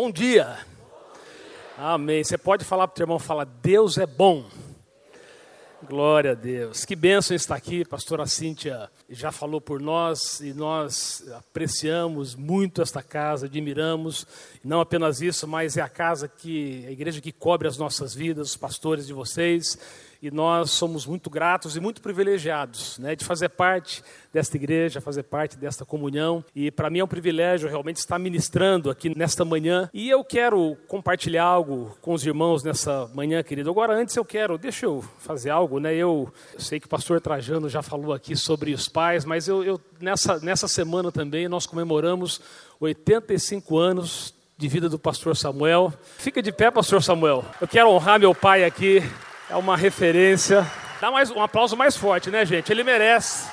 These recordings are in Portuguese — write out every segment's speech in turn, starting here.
Bom dia. Amém. Você pode falar para o teu irmão, fala, Deus é bom. Glória a Deus. Que bênção estar aqui. Pastora Cíntia já falou por nós e nós apreciamos muito esta casa, admiramos. Não apenas isso, mas é a casa que, a igreja que cobre as nossas vidas, os pastores de vocês e nós somos muito gratos e muito privilegiados né, de fazer parte desta igreja, fazer parte desta comunhão. E para mim é um privilégio realmente estar ministrando aqui nesta manhã. E eu quero compartilhar algo com os irmãos nessa manhã, querido. Agora, antes eu quero, deixa eu fazer algo, né? Eu, eu sei que o pastor Trajano já falou aqui sobre os pais, mas eu, eu nessa, nessa semana também nós comemoramos 85 anos de vida do pastor Samuel. Fica de pé, pastor Samuel. Eu quero honrar meu pai aqui é uma referência. Dá mais um aplauso mais forte, né, gente? Ele merece.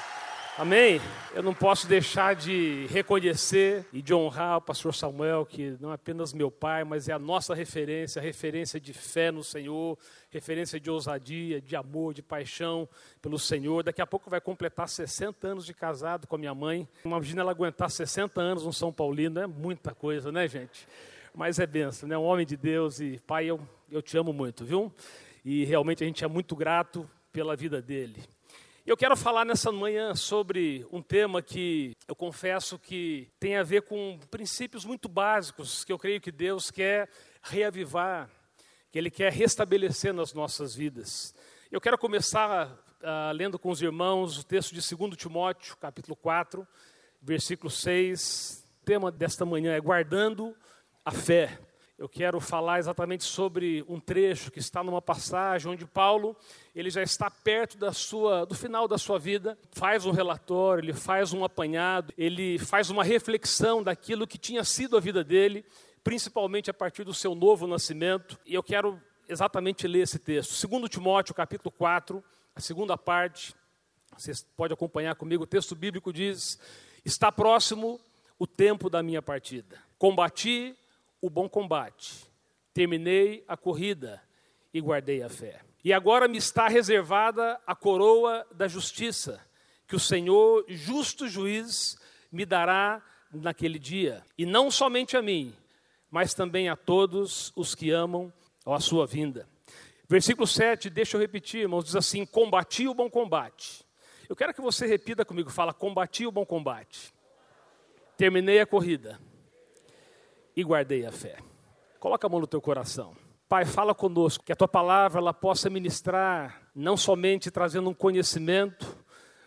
Amém? Eu não posso deixar de reconhecer e de honrar o pastor Samuel, que não é apenas meu pai, mas é a nossa referência, referência de fé no Senhor, referência de ousadia, de amor, de paixão pelo Senhor. Daqui a pouco vai completar 60 anos de casado com a minha mãe. Imagina ela aguentar 60 anos no São Paulino, é muita coisa, né, gente? Mas é benção, né? Um homem de Deus e pai, eu, eu te amo muito, viu? E realmente a gente é muito grato pela vida dele. Eu quero falar nessa manhã sobre um tema que eu confesso que tem a ver com princípios muito básicos que eu creio que Deus quer reavivar, que Ele quer restabelecer nas nossas vidas. Eu quero começar uh, lendo com os irmãos o texto de 2 Timóteo, capítulo 4, versículo 6. O tema desta manhã é guardando a fé eu quero falar exatamente sobre um trecho que está numa passagem onde Paulo, ele já está perto da sua, do final da sua vida, faz um relatório, ele faz um apanhado, ele faz uma reflexão daquilo que tinha sido a vida dele, principalmente a partir do seu novo nascimento. E eu quero exatamente ler esse texto. Segundo Timóteo, capítulo 4, a segunda parte, você pode acompanhar comigo, o texto bíblico diz: Está próximo o tempo da minha partida. Combati o bom combate, terminei a corrida e guardei a fé. E agora me está reservada a coroa da justiça, que o Senhor, justo juiz, me dará naquele dia, e não somente a mim, mas também a todos os que amam a sua vinda. Versículo 7, deixa eu repetir, irmãos, diz assim: Combati o bom combate. Eu quero que você repita comigo, fala: Combati o bom combate. Terminei a corrida e guardei a fé. Coloca a mão no teu coração. Pai, fala conosco, que a tua palavra ela possa ministrar, não somente trazendo um conhecimento,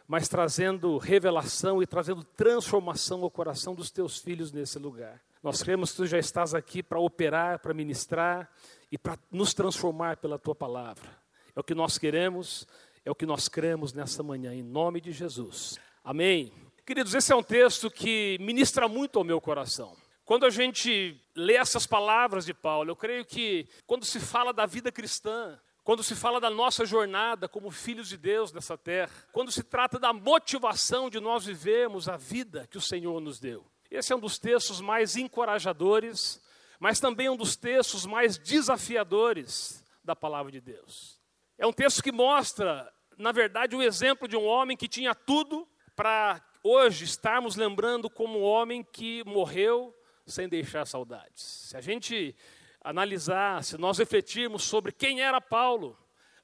mas trazendo revelação e trazendo transformação ao coração dos teus filhos nesse lugar. Nós cremos que tu já estás aqui para operar, para ministrar e para nos transformar pela tua palavra. É o que nós queremos, é o que nós cremos nessa manhã, em nome de Jesus. Amém. Queridos, esse é um texto que ministra muito ao meu coração. Quando a gente lê essas palavras de Paulo, eu creio que quando se fala da vida cristã, quando se fala da nossa jornada como filhos de Deus nessa terra, quando se trata da motivação de nós vivermos a vida que o Senhor nos deu. Esse é um dos textos mais encorajadores, mas também um dos textos mais desafiadores da palavra de Deus. É um texto que mostra, na verdade, o exemplo de um homem que tinha tudo para hoje estarmos lembrando como um homem que morreu sem deixar saudades. Se a gente analisar, se nós refletirmos sobre quem era Paulo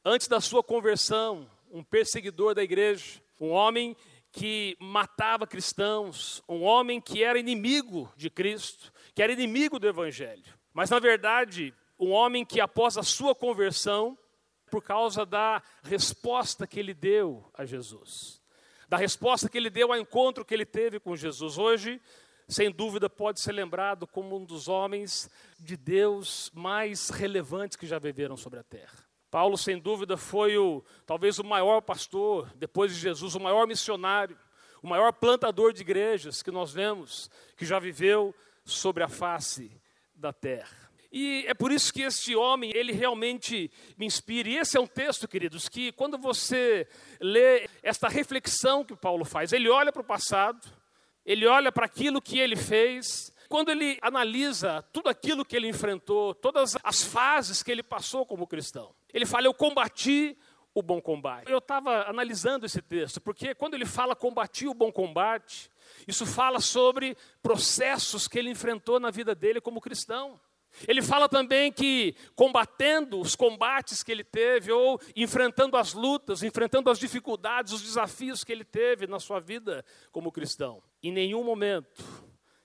antes da sua conversão, um perseguidor da igreja, um homem que matava cristãos, um homem que era inimigo de Cristo, que era inimigo do Evangelho. Mas, na verdade, um homem que, após a sua conversão, por causa da resposta que ele deu a Jesus, da resposta que ele deu ao encontro que ele teve com Jesus. Hoje, sem dúvida pode ser lembrado como um dos homens de Deus mais relevantes que já viveram sobre a terra. Paulo, sem dúvida, foi o talvez o maior pastor, depois de Jesus, o maior missionário, o maior plantador de igrejas que nós vemos, que já viveu sobre a face da terra. E é por isso que este homem, ele realmente me inspira. E esse é um texto, queridos, que quando você lê esta reflexão que Paulo faz, ele olha para o passado, ele olha para aquilo que ele fez, quando ele analisa tudo aquilo que ele enfrentou, todas as fases que ele passou como cristão, ele fala: Eu combati o bom combate. Eu estava analisando esse texto, porque quando ele fala combati o bom combate, isso fala sobre processos que ele enfrentou na vida dele como cristão. Ele fala também que combatendo os combates que ele teve, ou enfrentando as lutas, enfrentando as dificuldades, os desafios que ele teve na sua vida como cristão, em nenhum momento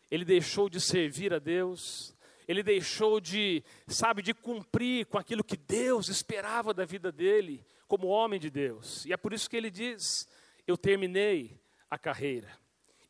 ele deixou de servir a Deus, ele deixou de, sabe, de cumprir com aquilo que Deus esperava da vida dele, como homem de Deus. E é por isso que ele diz: Eu terminei a carreira,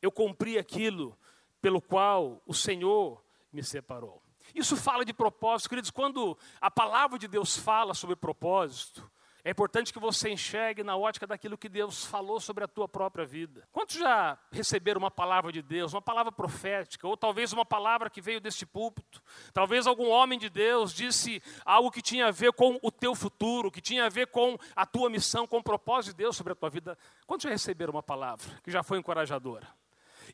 eu cumpri aquilo pelo qual o Senhor me separou. Isso fala de propósito, queridos. Quando a palavra de Deus fala sobre propósito, é importante que você enxergue na ótica daquilo que Deus falou sobre a tua própria vida. Quantos já receberam uma palavra de Deus, uma palavra profética, ou talvez uma palavra que veio deste púlpito? Talvez algum homem de Deus disse algo que tinha a ver com o teu futuro, que tinha a ver com a tua missão, com o propósito de Deus sobre a tua vida. Quantos já receberam uma palavra que já foi encorajadora?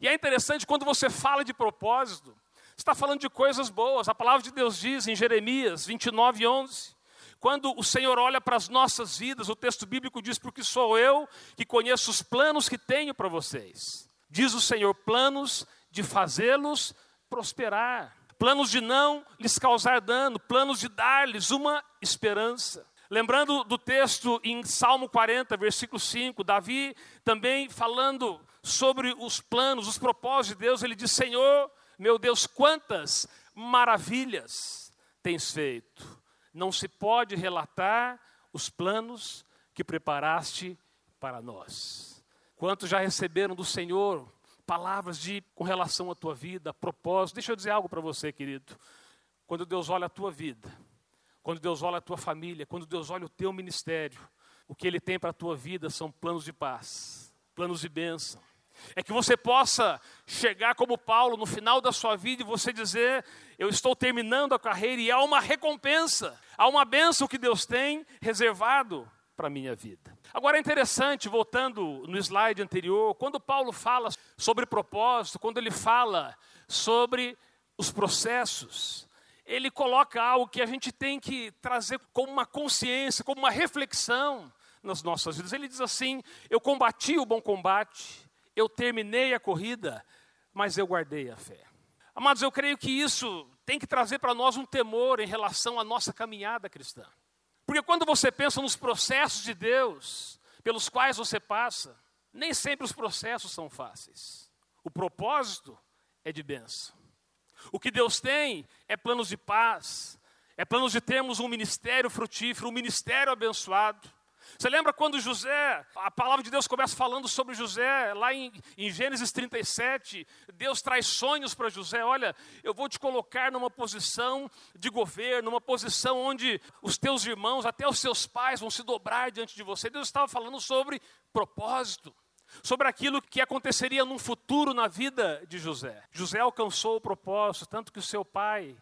E é interessante quando você fala de propósito, está falando de coisas boas. A palavra de Deus diz em Jeremias 29, 11: quando o Senhor olha para as nossas vidas, o texto bíblico diz: Porque sou eu que conheço os planos que tenho para vocês. Diz o Senhor: planos de fazê-los prosperar, planos de não lhes causar dano, planos de dar-lhes uma esperança. Lembrando do texto em Salmo 40, versículo 5, Davi também falando sobre os planos, os propósitos de Deus, ele diz: Senhor, meu Deus, quantas maravilhas tens feito. Não se pode relatar os planos que preparaste para nós. Quantos já receberam do Senhor palavras de com relação à tua vida, propósito? Deixa eu dizer algo para você, querido. Quando Deus olha a tua vida, quando Deus olha a tua família, quando Deus olha o teu ministério, o que Ele tem para a tua vida são planos de paz, planos de bênção é que você possa chegar como Paulo no final da sua vida e você dizer: Eu estou terminando a carreira e há uma recompensa, há uma bênção que Deus tem reservado para a minha vida. Agora é interessante, voltando no slide anterior, quando Paulo fala sobre propósito, quando ele fala sobre os processos, ele coloca algo que a gente tem que trazer como uma consciência, como uma reflexão nas nossas vidas. Ele diz assim: Eu combati o bom combate eu terminei a corrida, mas eu guardei a fé. Amados, eu creio que isso tem que trazer para nós um temor em relação à nossa caminhada cristã. Porque quando você pensa nos processos de Deus pelos quais você passa, nem sempre os processos são fáceis. O propósito é de bênção. O que Deus tem é planos de paz, é planos de termos um ministério frutífero, um ministério abençoado. Você lembra quando José, a palavra de Deus começa falando sobre José, lá em, em Gênesis 37, Deus traz sonhos para José: olha, eu vou te colocar numa posição de governo, numa posição onde os teus irmãos, até os seus pais, vão se dobrar diante de você. Deus estava falando sobre propósito sobre aquilo que aconteceria num futuro na vida de José. José alcançou o propósito, tanto que o seu pai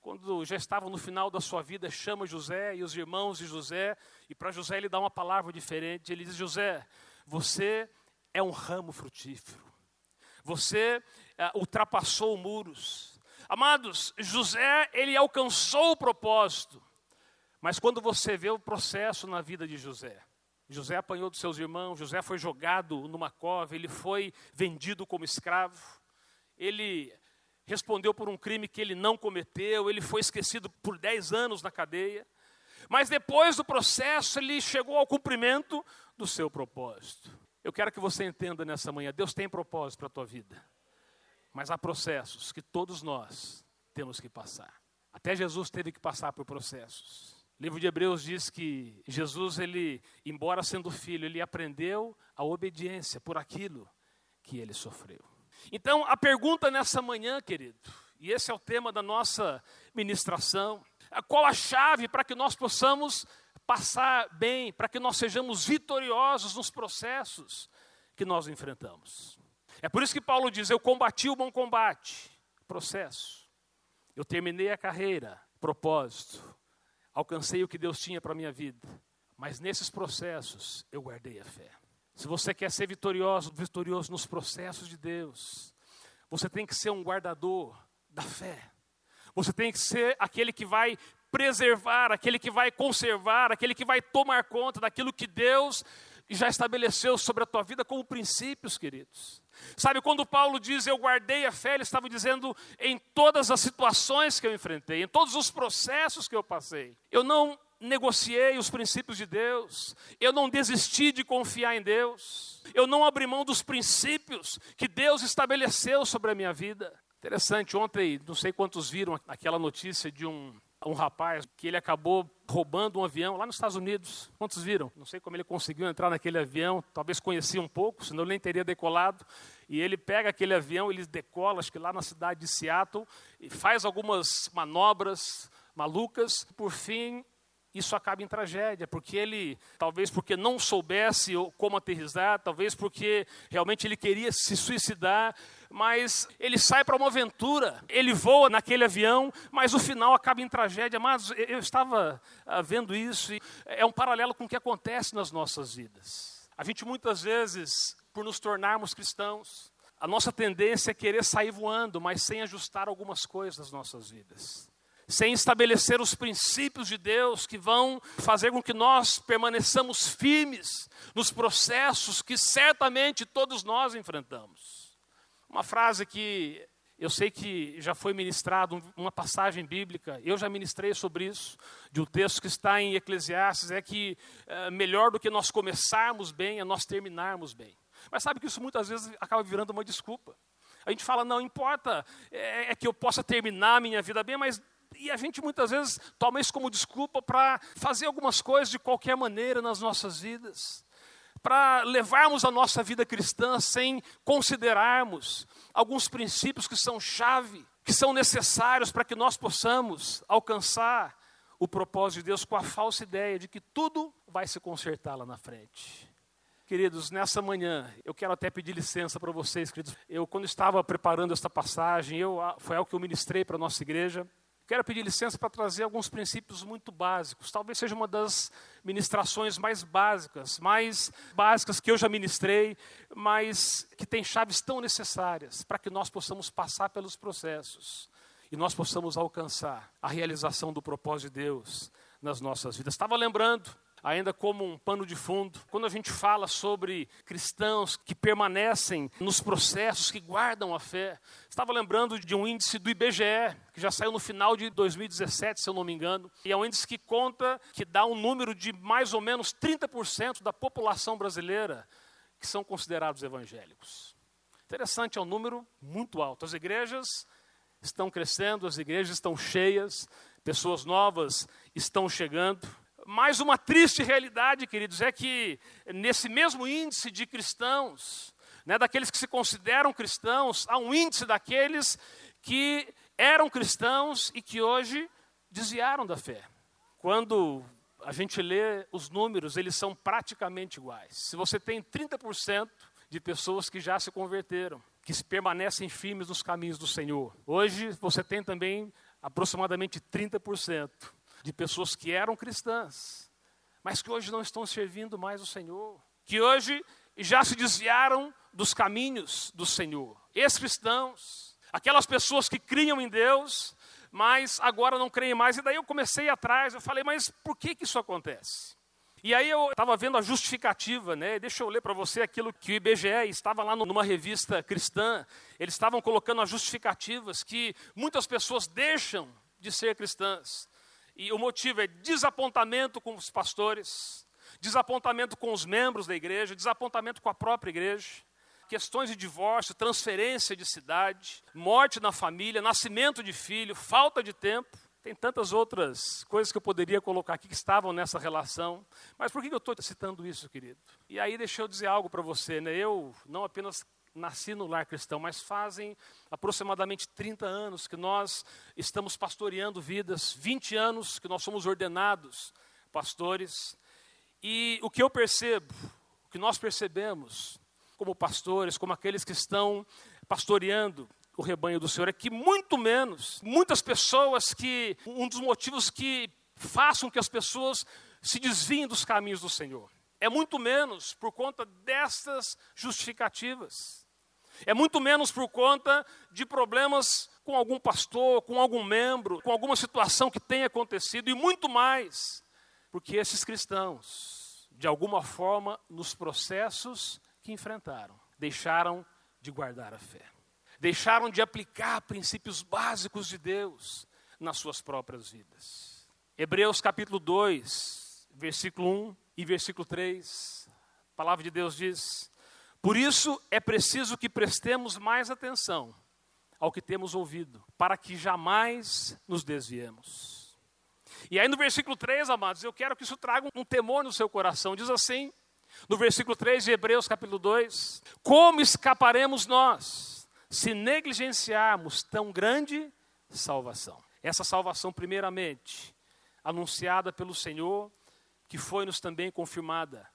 quando já estava no final da sua vida, chama José e os irmãos de José, e para José ele dá uma palavra diferente. Ele diz: José, você é um ramo frutífero, você é, ultrapassou muros. Amados, José, ele alcançou o propósito, mas quando você vê o processo na vida de José, José apanhou dos seus irmãos, José foi jogado numa cova, ele foi vendido como escravo, ele respondeu por um crime que ele não cometeu, ele foi esquecido por 10 anos na cadeia. Mas depois do processo, ele chegou ao cumprimento do seu propósito. Eu quero que você entenda nessa manhã: Deus tem propósito para a tua vida, mas há processos que todos nós temos que passar. Até Jesus teve que passar por processos. O livro de Hebreus diz que Jesus, ele, embora sendo filho, ele aprendeu a obediência por aquilo que ele sofreu. Então, a pergunta nessa manhã, querido, e esse é o tema da nossa ministração, qual a chave para que nós possamos passar bem, para que nós sejamos vitoriosos nos processos que nós enfrentamos? É por isso que Paulo diz: Eu combati o bom combate, processo. Eu terminei a carreira, propósito. Alcancei o que Deus tinha para a minha vida. Mas nesses processos eu guardei a fé. Se você quer ser vitorioso, vitorioso nos processos de Deus, você tem que ser um guardador da fé. Você tem que ser aquele que vai preservar, aquele que vai conservar, aquele que vai tomar conta daquilo que Deus já estabeleceu sobre a tua vida como princípios, queridos. Sabe, quando Paulo diz eu guardei a fé, ele estava dizendo em todas as situações que eu enfrentei, em todos os processos que eu passei. Eu não negociei os princípios de Deus, eu não desisti de confiar em Deus, eu não abri mão dos princípios que Deus estabeleceu sobre a minha vida. Interessante, ontem, não sei quantos viram aquela notícia de um, um rapaz que ele acabou roubando um avião lá nos Estados Unidos. Quantos viram? Não sei como ele conseguiu entrar naquele avião, talvez conhecia um pouco, senão ele nem teria decolado. E ele pega aquele avião, ele decola, acho que lá na cidade de Seattle, e faz algumas manobras malucas. Por fim, isso acaba em tragédia, porque ele, talvez porque não soubesse como aterrizar, talvez porque realmente ele queria se suicidar, mas ele sai para uma aventura, ele voa naquele avião, mas o final acaba em tragédia. Mas eu estava ah, vendo isso e é um paralelo com o que acontece nas nossas vidas. A gente muitas vezes, por nos tornarmos cristãos, a nossa tendência é querer sair voando, mas sem ajustar algumas coisas nas nossas vidas sem estabelecer os princípios de Deus que vão fazer com que nós permaneçamos firmes nos processos que certamente todos nós enfrentamos. Uma frase que eu sei que já foi ministrado, uma passagem bíblica, eu já ministrei sobre isso, de um texto que está em Eclesiastes, é que é, melhor do que nós começarmos bem é nós terminarmos bem. Mas sabe que isso muitas vezes acaba virando uma desculpa. A gente fala, não importa, é, é que eu possa terminar a minha vida bem, mas e a gente muitas vezes toma isso como desculpa para fazer algumas coisas de qualquer maneira nas nossas vidas, para levarmos a nossa vida cristã sem considerarmos alguns princípios que são chave, que são necessários para que nós possamos alcançar o propósito de Deus com a falsa ideia de que tudo vai se consertar lá na frente. Queridos, nessa manhã, eu quero até pedir licença para vocês, queridos. Eu, quando estava preparando esta passagem, eu, foi algo que eu ministrei para a nossa igreja. Quero pedir licença para trazer alguns princípios muito básicos. Talvez seja uma das ministrações mais básicas, mais básicas que eu já ministrei, mas que tem chaves tão necessárias para que nós possamos passar pelos processos e nós possamos alcançar a realização do propósito de Deus nas nossas vidas. Estava lembrando ainda como um pano de fundo. Quando a gente fala sobre cristãos que permanecem nos processos, que guardam a fé, estava lembrando de um índice do IBGE, que já saiu no final de 2017, se eu não me engano, e é um índice que conta, que dá um número de mais ou menos 30% da população brasileira que são considerados evangélicos. Interessante, é um número muito alto. As igrejas estão crescendo, as igrejas estão cheias, pessoas novas estão chegando. Mas uma triste realidade, queridos, é que nesse mesmo índice de cristãos, né, daqueles que se consideram cristãos, há um índice daqueles que eram cristãos e que hoje desviaram da fé. Quando a gente lê os números, eles são praticamente iguais. Se você tem 30% de pessoas que já se converteram, que permanecem firmes nos caminhos do Senhor, hoje você tem também aproximadamente 30% de pessoas que eram cristãs, mas que hoje não estão servindo mais o Senhor, que hoje já se desviaram dos caminhos do Senhor. Ex-cristãos, aquelas pessoas que criam em Deus, mas agora não creem mais. E daí eu comecei atrás, eu falei, mas por que, que isso acontece? E aí eu estava vendo a justificativa, né? Deixa eu ler para você aquilo que o IBGE estava lá numa revista cristã. Eles estavam colocando as justificativas que muitas pessoas deixam de ser cristãs e o motivo é desapontamento com os pastores, desapontamento com os membros da igreja, desapontamento com a própria igreja, questões de divórcio, transferência de cidade, morte na família, nascimento de filho, falta de tempo. Tem tantas outras coisas que eu poderia colocar aqui que estavam nessa relação. Mas por que eu estou citando isso, querido? E aí deixa eu dizer algo para você. Né? Eu não apenas nasci no lar cristão, mas fazem aproximadamente 30 anos que nós estamos pastoreando vidas, 20 anos que nós somos ordenados pastores. E o que eu percebo, o que nós percebemos como pastores, como aqueles que estão pastoreando o rebanho do Senhor, é que muito menos, muitas pessoas que, um dos motivos que façam que as pessoas se desviem dos caminhos do Senhor, é muito menos por conta destas justificativas É muito menos por conta de problemas com algum pastor, com algum membro, com alguma situação que tenha acontecido, e muito mais porque esses cristãos, de alguma forma, nos processos que enfrentaram, deixaram de guardar a fé, deixaram de aplicar princípios básicos de Deus nas suas próprias vidas. Hebreus capítulo 2, versículo 1 e versículo 3, a palavra de Deus diz: Por isso é preciso que prestemos mais atenção ao que temos ouvido, para que jamais nos desviemos. E aí no versículo 3, amados, eu quero que isso traga um temor no seu coração. Diz assim, no versículo 3 de Hebreus, capítulo 2: Como escaparemos nós se negligenciarmos tão grande salvação? Essa salvação, primeiramente, anunciada pelo Senhor, que foi-nos também confirmada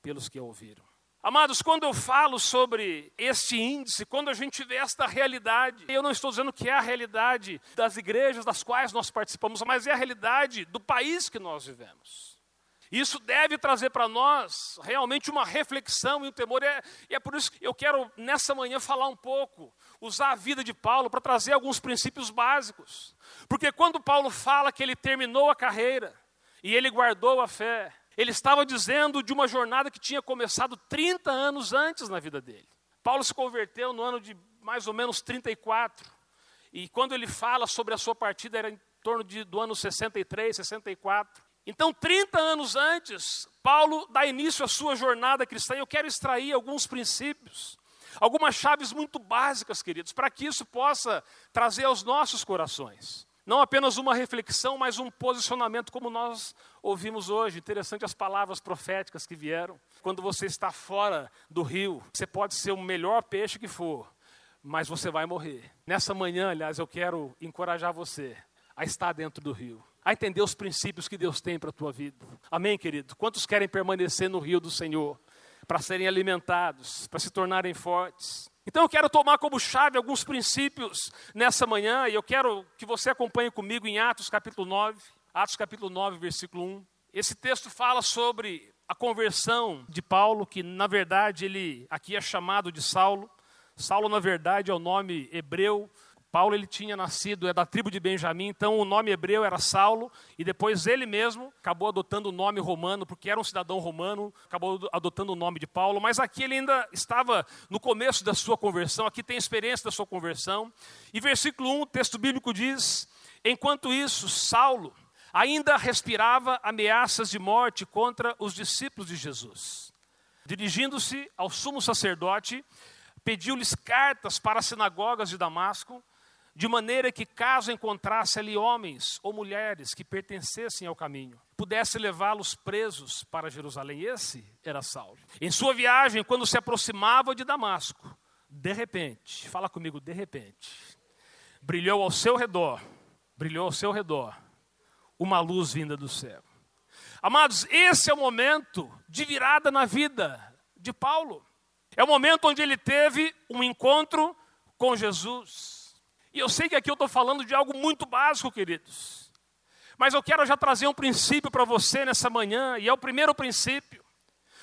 pelos que a ouviram. Amados, quando eu falo sobre este índice, quando a gente vê esta realidade, eu não estou dizendo que é a realidade das igrejas das quais nós participamos, mas é a realidade do país que nós vivemos. Isso deve trazer para nós realmente uma reflexão e um temor, é, e é por isso que eu quero nessa manhã falar um pouco, usar a vida de Paulo para trazer alguns princípios básicos. Porque quando Paulo fala que ele terminou a carreira e ele guardou a fé, ele estava dizendo de uma jornada que tinha começado 30 anos antes na vida dele. Paulo se converteu no ano de mais ou menos 34. E quando ele fala sobre a sua partida, era em torno de, do ano 63, 64. Então, 30 anos antes, Paulo dá início à sua jornada cristã. E eu quero extrair alguns princípios, algumas chaves muito básicas, queridos, para que isso possa trazer aos nossos corações. Não apenas uma reflexão, mas um posicionamento, como nós ouvimos hoje. Interessante as palavras proféticas que vieram. Quando você está fora do rio, você pode ser o melhor peixe que for, mas você vai morrer. Nessa manhã, aliás, eu quero encorajar você a estar dentro do rio, a entender os princípios que Deus tem para a tua vida. Amém, querido? Quantos querem permanecer no rio do Senhor para serem alimentados, para se tornarem fortes? Então eu quero tomar como chave alguns princípios nessa manhã e eu quero que você acompanhe comigo em Atos capítulo 9, Atos capítulo 9, versículo 1. Esse texto fala sobre a conversão de Paulo, que na verdade ele aqui é chamado de Saulo. Saulo na verdade é o nome hebreu Paulo ele tinha nascido, é da tribo de Benjamim, então o nome hebreu era Saulo, e depois ele mesmo acabou adotando o nome romano, porque era um cidadão romano, acabou adotando o nome de Paulo, mas aqui ele ainda estava no começo da sua conversão, aqui tem experiência da sua conversão. E versículo 1, o texto bíblico diz: Enquanto isso, Saulo ainda respirava ameaças de morte contra os discípulos de Jesus. Dirigindo-se ao sumo sacerdote, pediu-lhes cartas para as sinagogas de Damasco de maneira que, caso encontrasse ali homens ou mulheres que pertencessem ao caminho, pudesse levá-los presos para Jerusalém. Esse era Saulo. Em sua viagem, quando se aproximava de Damasco, de repente, fala comigo, de repente, brilhou ao seu redor, brilhou ao seu redor, uma luz vinda do céu. Amados, esse é o momento de virada na vida de Paulo. É o momento onde ele teve um encontro com Jesus. E eu sei que aqui eu estou falando de algo muito básico, queridos. Mas eu quero já trazer um princípio para você nessa manhã, e é o primeiro princípio.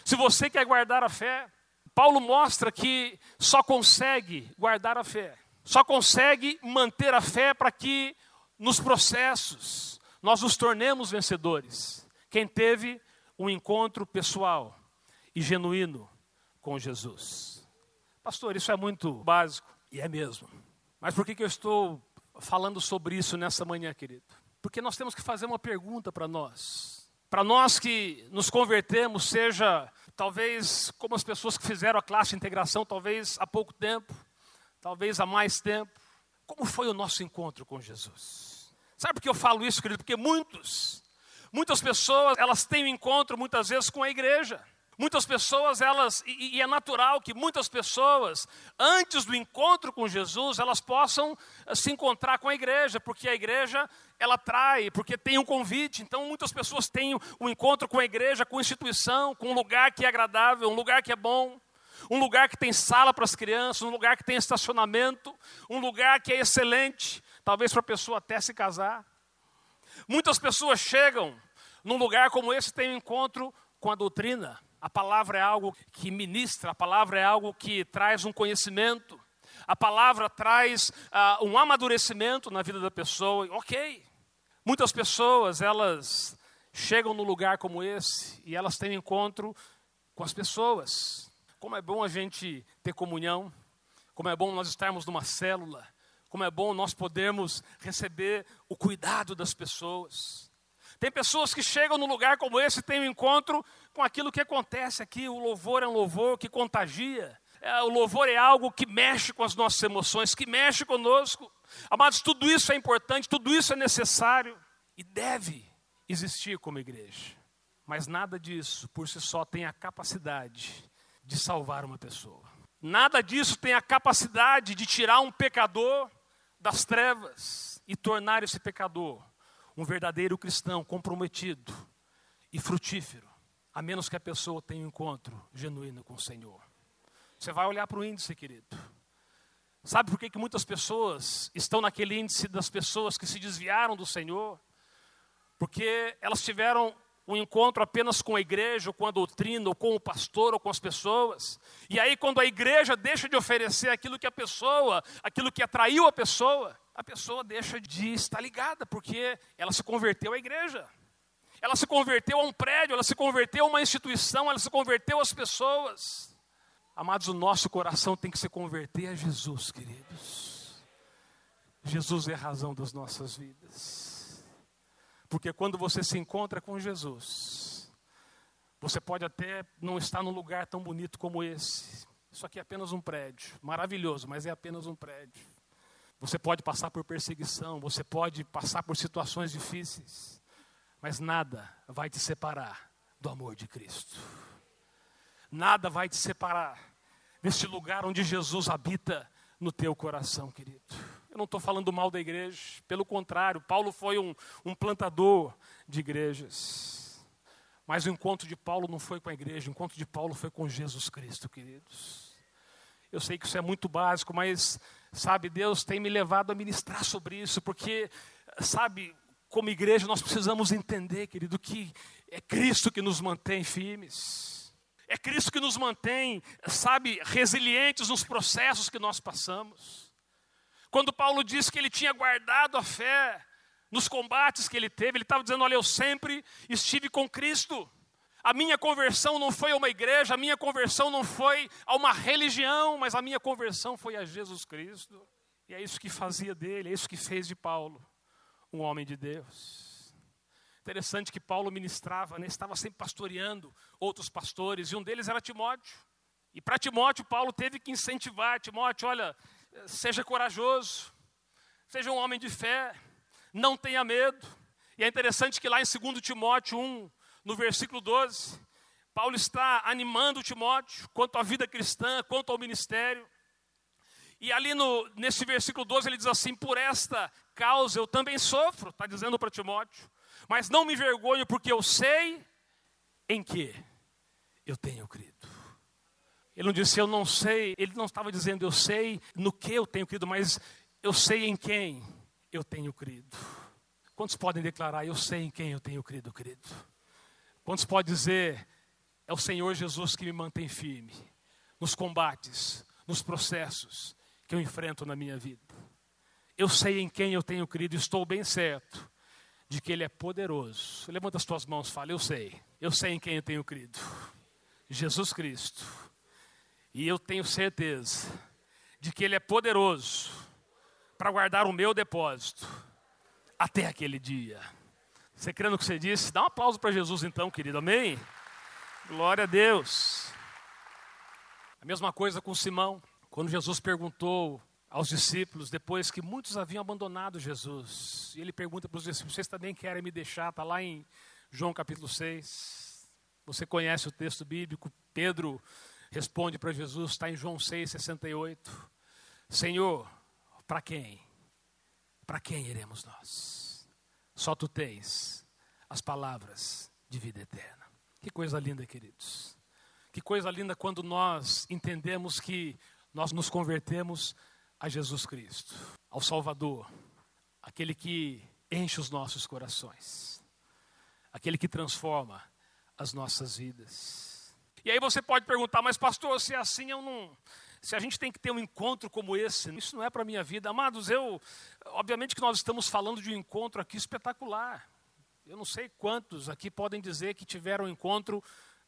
Se você quer guardar a fé, Paulo mostra que só consegue guardar a fé, só consegue manter a fé para que nos processos nós nos tornemos vencedores. Quem teve um encontro pessoal e genuíno com Jesus. Pastor, isso é muito básico, e é mesmo. Mas por que, que eu estou falando sobre isso nessa manhã, querido? Porque nós temos que fazer uma pergunta para nós. Para nós que nos convertemos, seja talvez como as pessoas que fizeram a classe de integração, talvez há pouco tempo, talvez há mais tempo. Como foi o nosso encontro com Jesus? Sabe por que eu falo isso, querido? Porque muitos, muitas pessoas, elas têm um encontro muitas vezes com a igreja. Muitas pessoas, elas, e, e, é natural que muitas pessoas, antes do encontro com Jesus, elas possam eh, se encontrar com a igreja, porque a igreja, ela trai, porque tem um convite. Então, muitas pessoas têm um encontro com a igreja, com a instituição, com um lugar que é agradável, um lugar que é bom, um lugar que tem sala para as crianças, um lugar que tem estacionamento, um lugar que é excelente, talvez para a pessoa até se casar. Muitas pessoas chegam num lugar como esse, tem um encontro com a doutrina a palavra é algo que ministra, a palavra é algo que traz um conhecimento. A palavra traz uh, um amadurecimento na vida da pessoa. Ok. Muitas pessoas, elas chegam num lugar como esse e elas têm encontro com as pessoas. Como é bom a gente ter comunhão, como é bom nós estarmos numa célula, como é bom nós podermos receber o cuidado das pessoas. Tem pessoas que chegam num lugar como esse e têm um encontro com aquilo que acontece aqui. O louvor é um louvor que contagia. É, o louvor é algo que mexe com as nossas emoções, que mexe conosco. Amados, tudo isso é importante, tudo isso é necessário e deve existir como igreja. Mas nada disso por si só tem a capacidade de salvar uma pessoa. Nada disso tem a capacidade de tirar um pecador das trevas e tornar esse pecador um verdadeiro cristão comprometido e frutífero, a menos que a pessoa tenha um encontro genuíno com o Senhor. Você vai olhar para o índice, querido. Sabe por que, que muitas pessoas estão naquele índice das pessoas que se desviaram do Senhor? Porque elas tiveram um encontro apenas com a igreja, ou com a doutrina, ou com o pastor, ou com as pessoas. E aí, quando a igreja deixa de oferecer aquilo que a pessoa, aquilo que atraiu a pessoa, a pessoa deixa de estar ligada, porque ela se converteu à igreja. Ela se converteu a um prédio, ela se converteu a uma instituição, ela se converteu às pessoas. Amados, o nosso coração tem que se converter a Jesus, queridos. Jesus é a razão das nossas vidas. Porque quando você se encontra com Jesus, você pode até não estar num lugar tão bonito como esse. Isso aqui é apenas um prédio, maravilhoso, mas é apenas um prédio. Você pode passar por perseguição, você pode passar por situações difíceis, mas nada vai te separar do amor de Cristo. Nada vai te separar deste lugar onde Jesus habita no teu coração, querido. Eu não estou falando mal da igreja, pelo contrário, Paulo foi um, um plantador de igrejas. Mas o encontro de Paulo não foi com a igreja, o encontro de Paulo foi com Jesus Cristo, queridos. Eu sei que isso é muito básico, mas, sabe, Deus tem me levado a ministrar sobre isso, porque, sabe, como igreja nós precisamos entender, querido, que é Cristo que nos mantém firmes. É Cristo que nos mantém, sabe, resilientes nos processos que nós passamos. Quando Paulo disse que ele tinha guardado a fé nos combates que ele teve, ele estava dizendo: Olha, eu sempre estive com Cristo. A minha conversão não foi a uma igreja, a minha conversão não foi a uma religião, mas a minha conversão foi a Jesus Cristo. E é isso que fazia dele, é isso que fez de Paulo um homem de Deus. Interessante que Paulo ministrava, né, estava sempre pastoreando outros pastores, e um deles era Timóteo. E para Timóteo, Paulo teve que incentivar Timóteo: olha, seja corajoso, seja um homem de fé, não tenha medo. E é interessante que lá em 2 Timóteo 1, no versículo 12, Paulo está animando Timóteo quanto à vida cristã, quanto ao ministério. E ali no, nesse versículo 12 ele diz assim: Por esta causa eu também sofro, está dizendo para Timóteo, mas não me vergonho, porque eu sei em que eu tenho crido. Ele não disse eu não sei, ele não estava dizendo eu sei no que eu tenho crido, mas eu sei em quem eu tenho crido. Quantos podem declarar eu sei em quem eu tenho crido, querido? Quantos podem dizer é o Senhor Jesus que me mantém firme nos combates, nos processos que eu enfrento na minha vida? Eu sei em quem eu tenho crido, estou bem certo de que Ele é poderoso. Levanta as tuas mãos, fala, eu sei, eu sei em quem eu tenho crido. Jesus Cristo e eu tenho certeza de que Ele é poderoso para guardar o meu depósito até aquele dia. Você crendo que você disse? Dá um aplauso para Jesus então, querido, amém? Glória a Deus. A mesma coisa com Simão, quando Jesus perguntou aos discípulos, depois que muitos haviam abandonado Jesus, e ele pergunta para os discípulos: vocês também querem me deixar? Está lá em João capítulo 6. Você conhece o texto bíblico, Pedro responde para Jesus, está em João 6,68. Senhor, para quem? Para quem iremos nós? Só tu tens as palavras de vida eterna. Que coisa linda, queridos. Que coisa linda quando nós entendemos que nós nos convertemos a Jesus Cristo, ao Salvador, aquele que enche os nossos corações, aquele que transforma as nossas vidas. E aí você pode perguntar, mas pastor, se é assim eu não, se a gente tem que ter um encontro como esse, isso não é para a minha vida. Amados, eu, obviamente que nós estamos falando de um encontro aqui espetacular. Eu não sei quantos aqui podem dizer que tiveram um encontro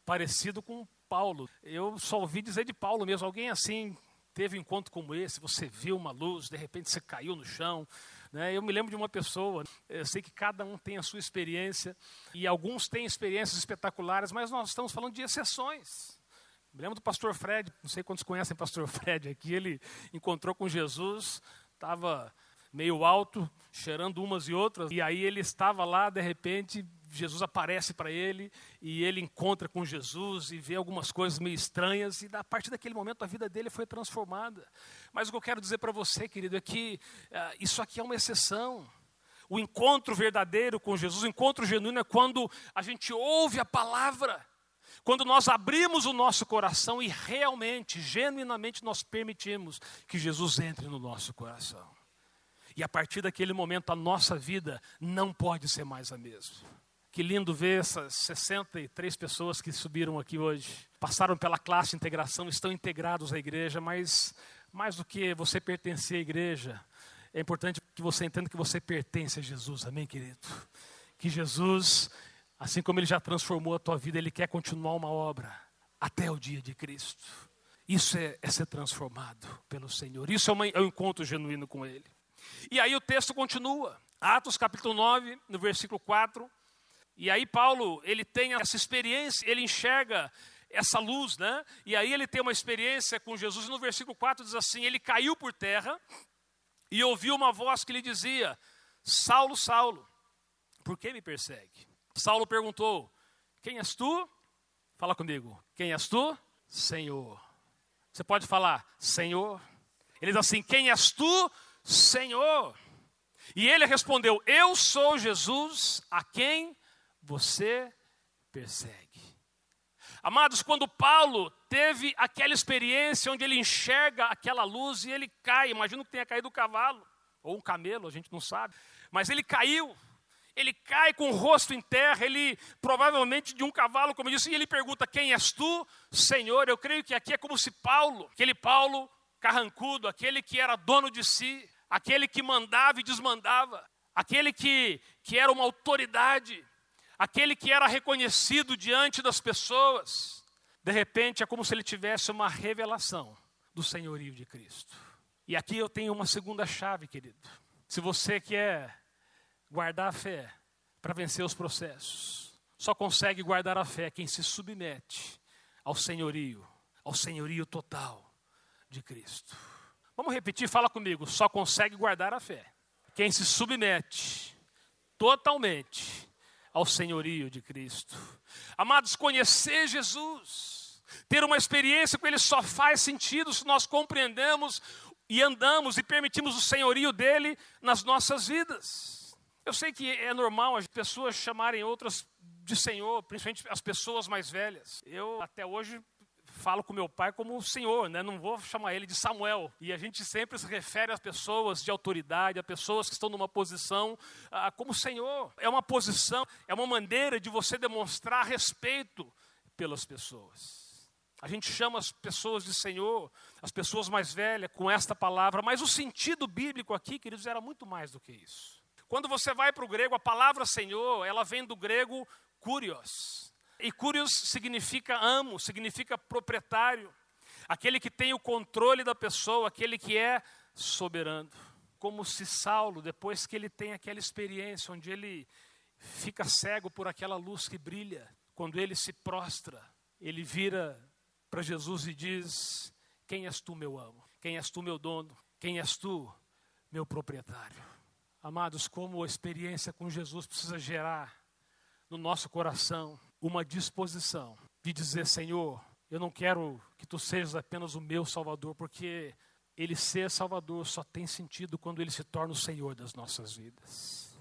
parecido com Paulo. Eu só ouvi dizer de Paulo mesmo, alguém assim teve um encontro como esse, você viu uma luz, de repente você caiu no chão. Né? Eu me lembro de uma pessoa, eu sei que cada um tem a sua experiência, e alguns têm experiências espetaculares, mas nós estamos falando de exceções. Me lembro do pastor Fred, não sei quantos conhecem o pastor Fred aqui, ele encontrou com Jesus, estava meio alto, cheirando umas e outras, e aí ele estava lá, de repente, Jesus aparece para ele, e ele encontra com Jesus, e vê algumas coisas meio estranhas, e a partir daquele momento a vida dele foi transformada. Mas o que eu quero dizer para você, querido, é que uh, isso aqui é uma exceção. O encontro verdadeiro com Jesus, o encontro genuíno é quando a gente ouve a palavra, quando nós abrimos o nosso coração e realmente, genuinamente, nós permitimos que Jesus entre no nosso coração. E a partir daquele momento, a nossa vida não pode ser mais a mesma. Que lindo ver essas 63 pessoas que subiram aqui hoje. Passaram pela classe de integração, estão integrados à igreja, mas mais do que você pertencer à igreja, é importante que você entenda que você pertence a Jesus, amém, querido? Que Jesus Assim como ele já transformou a tua vida, ele quer continuar uma obra até o dia de Cristo. Isso é, é ser transformado pelo Senhor. Isso é, uma, é um encontro genuíno com Ele. E aí o texto continua. Atos capítulo 9, no versículo 4. E aí Paulo, ele tem essa experiência, ele enxerga essa luz, né? E aí ele tem uma experiência com Jesus. No versículo 4 diz assim: Ele caiu por terra e ouviu uma voz que lhe dizia: Saulo, Saulo, por que me persegue? Saulo perguntou: Quem és tu? Fala comigo. Quem és tu? Senhor. Você pode falar, Senhor. Ele diz assim: Quem és tu? Senhor. E ele respondeu: Eu sou Jesus a quem você persegue. Amados, quando Paulo teve aquela experiência onde ele enxerga aquela luz e ele cai, imagino que tenha caído do cavalo, ou um camelo, a gente não sabe, mas ele caiu ele cai com o rosto em terra, ele provavelmente de um cavalo, como eu disse, e ele pergunta: Quem és tu, Senhor? Eu creio que aqui é como se Paulo, aquele Paulo carrancudo, aquele que era dono de si, aquele que mandava e desmandava, aquele que, que era uma autoridade, aquele que era reconhecido diante das pessoas, de repente é como se ele tivesse uma revelação do senhorio de Cristo. E aqui eu tenho uma segunda chave, querido. Se você quer guardar a fé para vencer os processos. Só consegue guardar a fé quem se submete ao senhorio, ao senhorio total de Cristo. Vamos repetir, fala comigo. Só consegue guardar a fé quem se submete totalmente ao senhorio de Cristo. Amados, conhecer Jesus, ter uma experiência com Ele só faz sentido se nós compreendemos e andamos e permitimos o senhorio dele nas nossas vidas. Eu sei que é normal as pessoas chamarem outras de Senhor, principalmente as pessoas mais velhas. Eu até hoje falo com meu pai como Senhor, né? não vou chamar ele de Samuel. E a gente sempre se refere às pessoas de autoridade, a pessoas que estão numa posição ah, como Senhor. É uma posição, é uma maneira de você demonstrar respeito pelas pessoas. A gente chama as pessoas de Senhor, as pessoas mais velhas, com esta palavra, mas o sentido bíblico aqui, queridos, era muito mais do que isso. Quando você vai para o grego, a palavra Senhor, ela vem do grego kurios. E kurios significa amo, significa proprietário. Aquele que tem o controle da pessoa, aquele que é soberano. Como se Saulo, depois que ele tem aquela experiência onde ele fica cego por aquela luz que brilha, quando ele se prostra, ele vira para Jesus e diz: Quem és tu, meu amo? Quem és tu, meu dono? Quem és tu, meu proprietário? Amados, como a experiência com Jesus precisa gerar no nosso coração uma disposição de dizer: Senhor, eu não quero que tu sejas apenas o meu Salvador, porque ele ser Salvador só tem sentido quando ele se torna o Senhor das nossas vidas.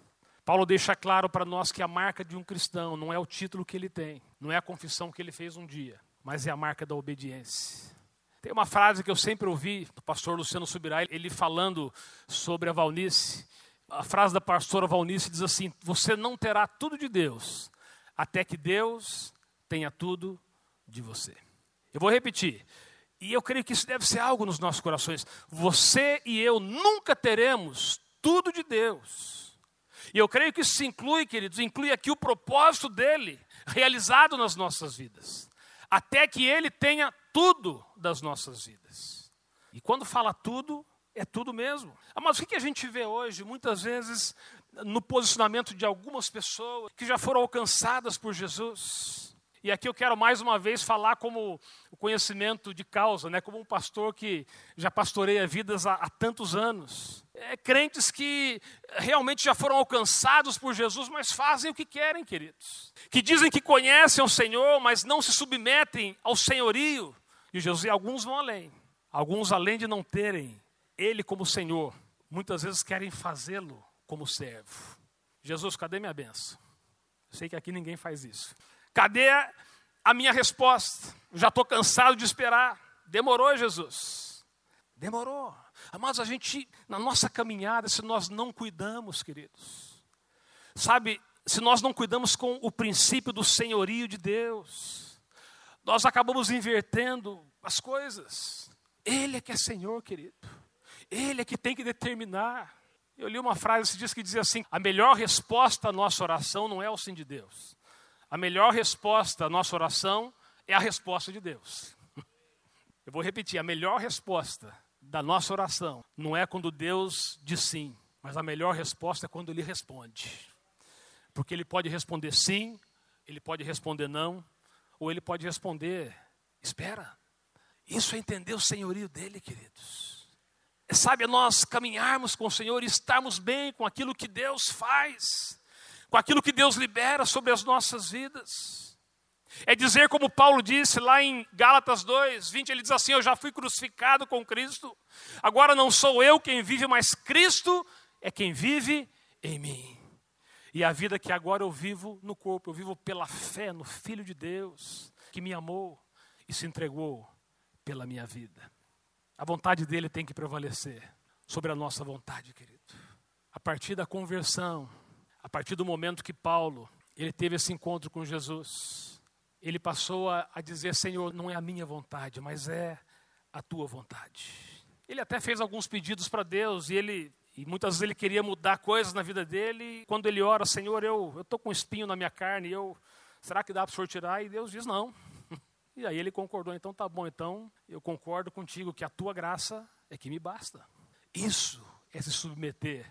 Paulo deixa claro para nós que a marca de um cristão não é o título que ele tem, não é a confissão que ele fez um dia, mas é a marca da obediência. Tem uma frase que eu sempre ouvi do pastor Luciano Subirá, ele falando sobre a Valnice, a frase da pastora Valnice diz assim: Você não terá tudo de Deus, até que Deus tenha tudo de você. Eu vou repetir. E eu creio que isso deve ser algo nos nossos corações. Você e eu nunca teremos tudo de Deus. E eu creio que isso inclui, queridos, inclui aqui o propósito dele realizado nas nossas vidas. Até que ele tenha tudo das nossas vidas. E quando fala tudo, é tudo mesmo. Mas o que a gente vê hoje, muitas vezes, no posicionamento de algumas pessoas que já foram alcançadas por Jesus? E aqui eu quero mais uma vez falar como o conhecimento de causa, né? como um pastor que já pastoreia vidas há, há tantos anos. É, crentes que realmente já foram alcançados por Jesus, mas fazem o que querem, queridos. Que dizem que conhecem o Senhor, mas não se submetem ao senhorio de Jesus. E alguns vão além. Alguns, além de não terem Ele como Senhor, muitas vezes querem fazê-lo como servo. Jesus, cadê minha benção? Eu sei que aqui ninguém faz isso. Cadê a minha resposta? Já estou cansado de esperar. Demorou, Jesus. Demorou. Amados, a gente, na nossa caminhada, se nós não cuidamos, queridos, sabe, se nós não cuidamos com o princípio do senhorio de Deus, nós acabamos invertendo as coisas. Ele é que é Senhor, querido. Ele é que tem que determinar. Eu li uma frase que dizia assim: a melhor resposta à nossa oração não é o sim de Deus, a melhor resposta à nossa oração é a resposta de Deus. Eu vou repetir: a melhor resposta da nossa oração não é quando Deus diz sim, mas a melhor resposta é quando Ele responde. Porque Ele pode responder sim, Ele pode responder não, ou Ele pode responder espera. Isso é entender o senhorio dele, queridos. Sabe, nós caminharmos com o Senhor e estarmos bem com aquilo que Deus faz com aquilo que Deus libera sobre as nossas vidas. É dizer, como Paulo disse lá em Gálatas 2, 20, ele diz assim: Eu já fui crucificado com Cristo, agora não sou eu quem vive, mas Cristo é quem vive em mim. E a vida que agora eu vivo no corpo, eu vivo pela fé no Filho de Deus, que me amou e se entregou pela minha vida. A vontade dele tem que prevalecer sobre a nossa vontade, querido. A partir da conversão, a partir do momento que Paulo ele teve esse encontro com Jesus, ele passou a, a dizer: Senhor, não é a minha vontade, mas é a tua vontade. Ele até fez alguns pedidos para Deus e ele e muitas vezes ele queria mudar coisas na vida dele. Quando ele ora, Senhor, eu estou com um espinho na minha carne, eu será que dá para o Senhor tirar? E Deus diz não. E aí ele concordou, então tá bom, então eu concordo contigo que a tua graça é que me basta. Isso é se submeter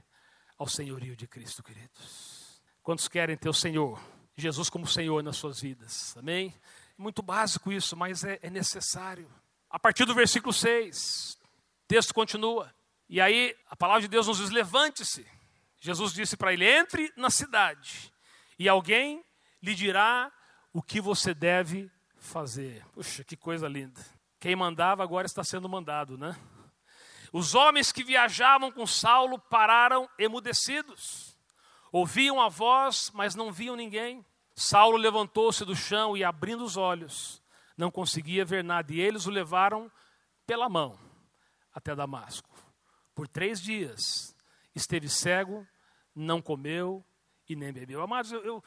ao senhorio de Cristo, queridos. Quantos querem ter o Senhor, Jesus como Senhor nas suas vidas? Amém? Muito básico isso, mas é, é necessário. A partir do versículo 6, o texto continua. E aí a palavra de Deus nos diz: levante-se. Jesus disse para ele: entre na cidade, e alguém lhe dirá o que você deve fazer. Puxa, que coisa linda. Quem mandava agora está sendo mandado, né? Os homens que viajavam com Saulo pararam emudecidos. Ouviam a voz, mas não viam ninguém. Saulo levantou-se do chão e, abrindo os olhos, não conseguia ver nada. E eles o levaram pela mão até Damasco. Por três dias esteve cego, não comeu e nem bebeu. Amados, eu, eu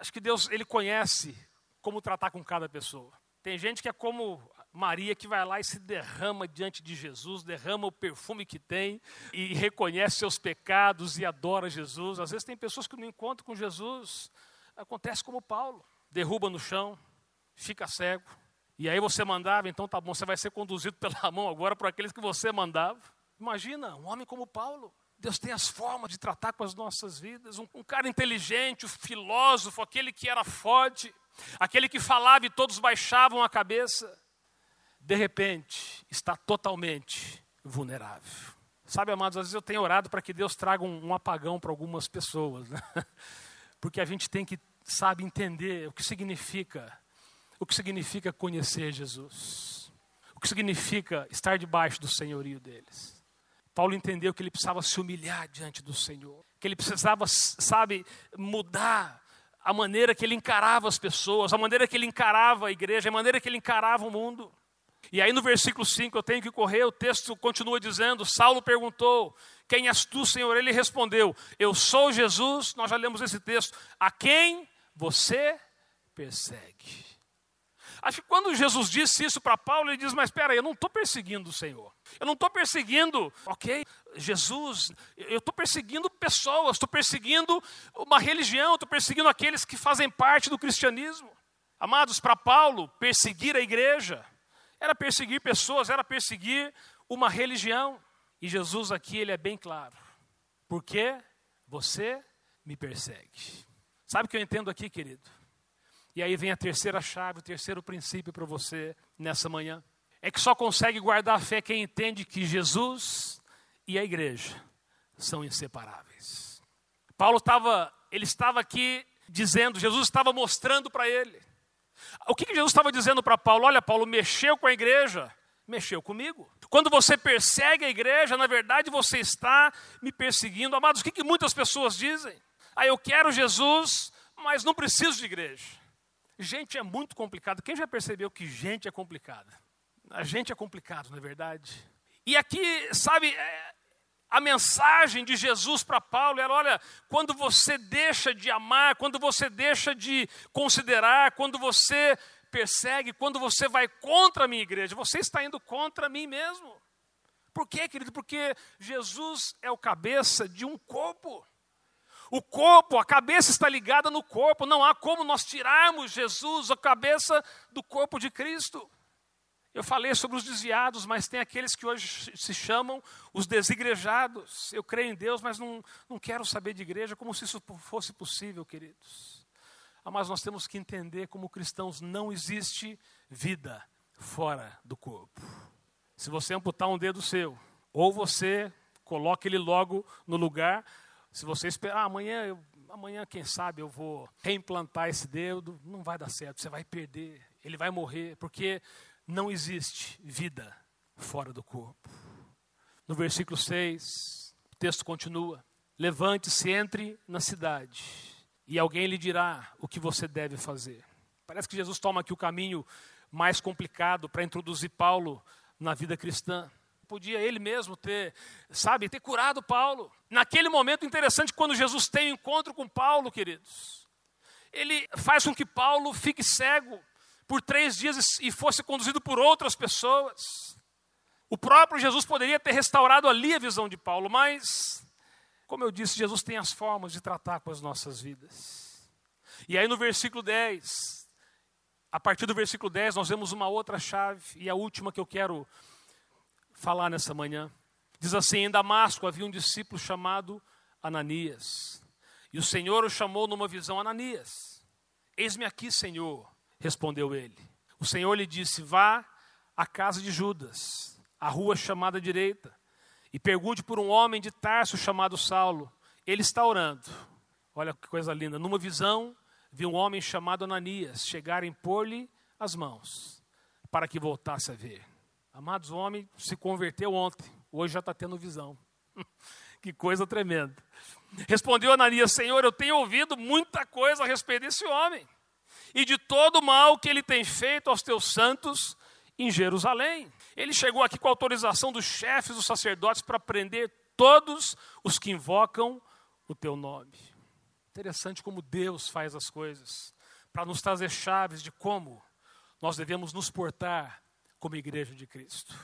acho que Deus ele conhece como tratar com cada pessoa. Tem gente que é como Maria que vai lá e se derrama diante de Jesus, derrama o perfume que tem e reconhece seus pecados e adora Jesus. Às vezes tem pessoas que no encontro com Jesus acontece como Paulo, derruba no chão, fica cego. E aí você mandava, então tá bom, você vai ser conduzido pela mão agora por aqueles que você mandava. Imagina, um homem como Paulo. Deus tem as formas de tratar com as nossas vidas. Um, um cara inteligente, um filósofo, aquele que era forte, aquele que falava e todos baixavam a cabeça de repente, está totalmente vulnerável. Sabe, amados, às vezes eu tenho orado para que Deus traga um, um apagão para algumas pessoas, né? porque a gente tem que, sabe, entender o que significa, o que significa conhecer Jesus, o que significa estar debaixo do senhorio deles. Paulo entendeu que ele precisava se humilhar diante do Senhor, que ele precisava, sabe, mudar a maneira que ele encarava as pessoas, a maneira que ele encarava a igreja, a maneira que ele encarava o mundo. E aí no versículo 5 eu tenho que correr, o texto continua dizendo: Saulo perguntou: Quem és tu, Senhor? Ele respondeu: Eu sou Jesus. Nós já lemos esse texto. A quem você persegue? Acho que quando Jesus disse isso para Paulo, ele diz: Mas espera aí, eu não estou perseguindo o Senhor. Eu não estou perseguindo, ok, Jesus, eu estou perseguindo pessoas, estou perseguindo uma religião, estou perseguindo aqueles que fazem parte do cristianismo. Amados, para Paulo, perseguir a igreja era perseguir pessoas, era perseguir uma religião. E Jesus aqui, ele é bem claro. Porque você me persegue. Sabe o que eu entendo aqui, querido? E aí vem a terceira chave, o terceiro princípio para você nessa manhã. É que só consegue guardar a fé quem entende que Jesus e a igreja são inseparáveis. Paulo estava, ele estava aqui dizendo, Jesus estava mostrando para ele. O que, que Jesus estava dizendo para Paulo? Olha, Paulo mexeu com a igreja, mexeu comigo. Quando você persegue a igreja, na verdade você está me perseguindo. Amados, o que, que muitas pessoas dizem? Ah, eu quero Jesus, mas não preciso de igreja. Gente é muito complicado. Quem já percebeu que gente é complicada? A gente é complicado, não é verdade? E aqui, sabe, é, a mensagem de Jesus para Paulo era: olha, quando você deixa de amar, quando você deixa de considerar, quando você persegue, quando você vai contra a minha igreja, você está indo contra mim mesmo. Por quê, querido? Porque Jesus é o cabeça de um corpo. O corpo, a cabeça está ligada no corpo, não há como nós tirarmos Jesus, a cabeça, do corpo de Cristo. Eu falei sobre os desviados, mas tem aqueles que hoje se chamam os desigrejados. Eu creio em Deus, mas não, não quero saber de igreja, como se isso fosse possível, queridos. Ah, mas nós temos que entender, como cristãos, não existe vida fora do corpo. Se você amputar um dedo seu, ou você coloca ele logo no lugar, se você esperar, ah, amanhã, eu, amanhã, quem sabe, eu vou reimplantar esse dedo, não vai dar certo, você vai perder, ele vai morrer, porque não existe vida fora do corpo. No versículo 6, o texto continua: Levante-se, entre na cidade, e alguém lhe dirá o que você deve fazer. Parece que Jesus toma aqui o caminho mais complicado para introduzir Paulo na vida cristã podia ele mesmo ter, sabe, ter curado Paulo. Naquele momento interessante, quando Jesus tem o um encontro com Paulo, queridos, ele faz com que Paulo fique cego por três dias e fosse conduzido por outras pessoas. O próprio Jesus poderia ter restaurado ali a visão de Paulo, mas, como eu disse, Jesus tem as formas de tratar com as nossas vidas. E aí no versículo 10, a partir do versículo 10, nós vemos uma outra chave, e a última que eu quero falar nessa manhã. Diz assim: em Damasco havia um discípulo chamado Ananias. E o Senhor o chamou numa visão: Ananias, eis-me aqui, Senhor, respondeu ele. O Senhor lhe disse: Vá à casa de Judas, à rua chamada direita, e pergunte por um homem de Tarso chamado Saulo. Ele está orando. Olha que coisa linda. Numa visão, viu um homem chamado Ananias chegar e impor-lhe as mãos, para que voltasse a ver. Amados, o homem se converteu ontem, hoje já está tendo visão. que coisa tremenda. Respondeu Ananias: Senhor, eu tenho ouvido muita coisa a respeito desse homem e de todo o mal que ele tem feito aos teus santos em Jerusalém. Ele chegou aqui com autorização dos chefes dos sacerdotes para prender todos os que invocam o teu nome. Interessante como Deus faz as coisas para nos trazer chaves de como nós devemos nos portar como igreja de Cristo.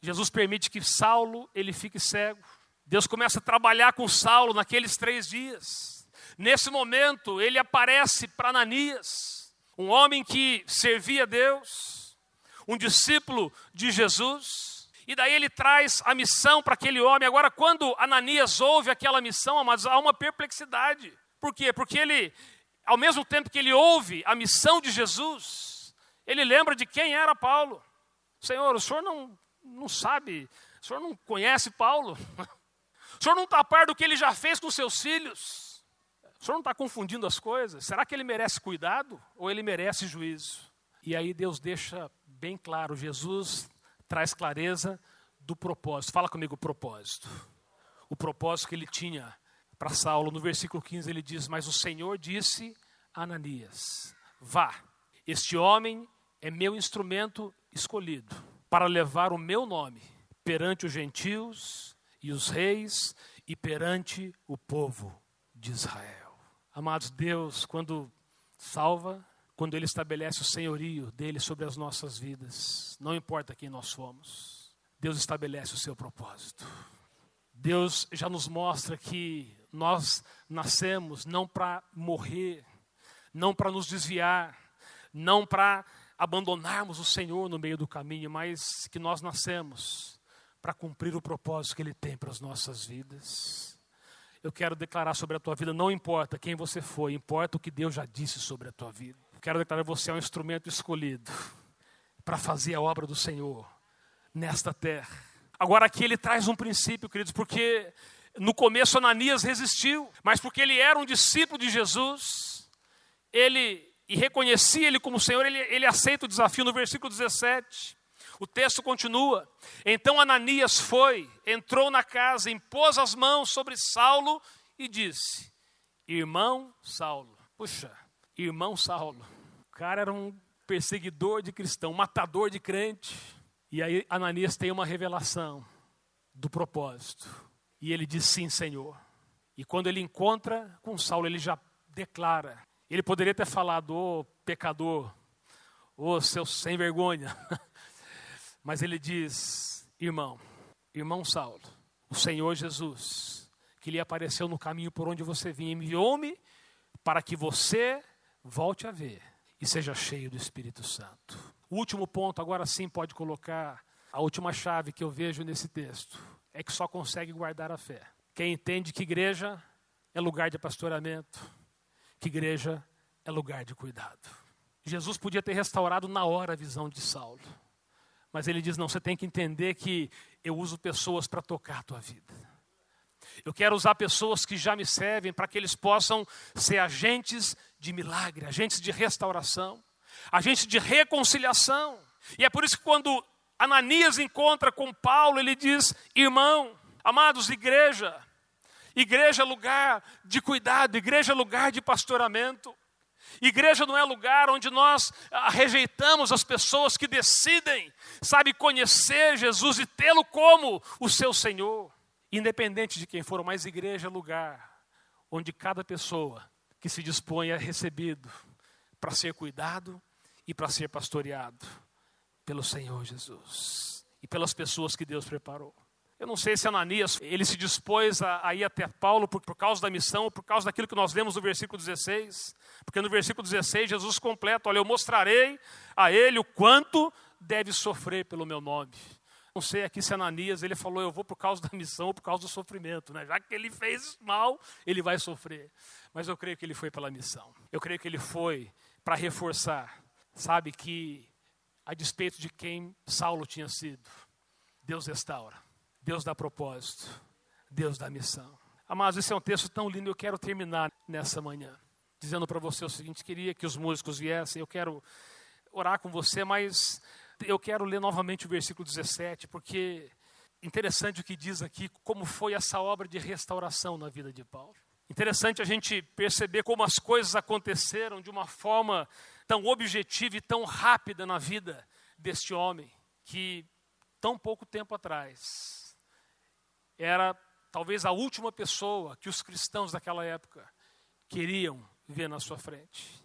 Jesus permite que Saulo ele fique cego. Deus começa a trabalhar com Saulo naqueles três dias. Nesse momento, ele aparece para Ananias, um homem que servia a Deus, um discípulo de Jesus. E daí ele traz a missão para aquele homem. Agora, quando Ananias ouve aquela missão, há uma perplexidade. Por quê? Porque ele, ao mesmo tempo que ele ouve a missão de Jesus, ele lembra de quem era Paulo. Senhor, o senhor não, não sabe, o senhor não conhece Paulo? O senhor não está a par do que ele já fez com seus filhos? O senhor não está confundindo as coisas? Será que ele merece cuidado ou ele merece juízo? E aí Deus deixa bem claro, Jesus traz clareza do propósito. Fala comigo o propósito. O propósito que ele tinha para Saulo. No versículo 15 ele diz: Mas o Senhor disse a Ananias: Vá, este homem é meu instrumento escolhido para levar o meu nome perante os gentios e os reis e perante o povo de Israel. Amados, Deus, quando salva, quando Ele estabelece o senhorio dele sobre as nossas vidas, não importa quem nós fomos, Deus estabelece o seu propósito. Deus já nos mostra que nós nascemos não para morrer, não para nos desviar, não para abandonarmos o Senhor no meio do caminho, mas que nós nascemos para cumprir o propósito que Ele tem para as nossas vidas. Eu quero declarar sobre a tua vida, não importa quem você foi, importa o que Deus já disse sobre a tua vida. Quero declarar você é um instrumento escolhido para fazer a obra do Senhor nesta terra. Agora aqui ele traz um princípio, queridos, porque no começo Ananias resistiu, mas porque ele era um discípulo de Jesus, ele e reconhecia ele como Senhor, ele, ele aceita o desafio no versículo 17. O texto continua. Então Ananias foi, entrou na casa, impôs as mãos sobre Saulo e disse: Irmão Saulo. Puxa, irmão Saulo. O cara era um perseguidor de cristão, matador de crente. E aí Ananias tem uma revelação do propósito. E ele diz: Sim, Senhor. E quando ele encontra com Saulo, ele já declara. Ele poderia ter falado: Ô oh, pecador, ô oh, seu sem vergonha. Mas ele diz: Irmão, irmão Saulo, o Senhor Jesus, que lhe apareceu no caminho por onde você vinha, enviou-me para que você volte a ver e seja cheio do Espírito Santo. O último ponto, agora sim, pode colocar a última chave que eu vejo nesse texto: é que só consegue guardar a fé. Quem entende que igreja é lugar de pastoramento, que igreja é lugar de cuidado. Jesus podia ter restaurado na hora a visão de Saulo. Mas ele diz: não, você tem que entender que eu uso pessoas para tocar a tua vida. Eu quero usar pessoas que já me servem para que eles possam ser agentes de milagre, agentes de restauração, agentes de reconciliação. E é por isso que quando Ananias encontra com Paulo, ele diz: irmão, amados, igreja, igreja é lugar de cuidado, igreja é lugar de pastoramento. Igreja não é lugar onde nós ah, rejeitamos as pessoas que decidem, sabe, conhecer Jesus e tê-lo como o seu Senhor. Independente de quem for, mas igreja é lugar onde cada pessoa que se dispõe é recebido para ser cuidado e para ser pastoreado pelo Senhor Jesus e pelas pessoas que Deus preparou. Eu não sei se Ananias, ele se dispôs a, a ir até Paulo por, por, causa da missão, por causa daquilo que nós lemos no versículo 16, porque no versículo 16 Jesus completa, olha, eu mostrarei a ele o quanto deve sofrer pelo meu nome. Não sei aqui se Ananias, ele falou, eu vou por causa da missão ou por causa do sofrimento, né? já que ele fez mal, ele vai sofrer. Mas eu creio que ele foi pela missão, eu creio que ele foi para reforçar, sabe, que a despeito de quem Saulo tinha sido, Deus restaura. Deus dá propósito, Deus dá missão. Amados, esse é um texto tão lindo, eu quero terminar nessa manhã, dizendo para você o seguinte: queria que os músicos viessem, eu quero orar com você, mas eu quero ler novamente o versículo 17, porque interessante o que diz aqui, como foi essa obra de restauração na vida de Paulo. Interessante a gente perceber como as coisas aconteceram de uma forma tão objetiva e tão rápida na vida deste homem, que tão pouco tempo atrás era talvez a última pessoa que os cristãos daquela época queriam ver na sua frente.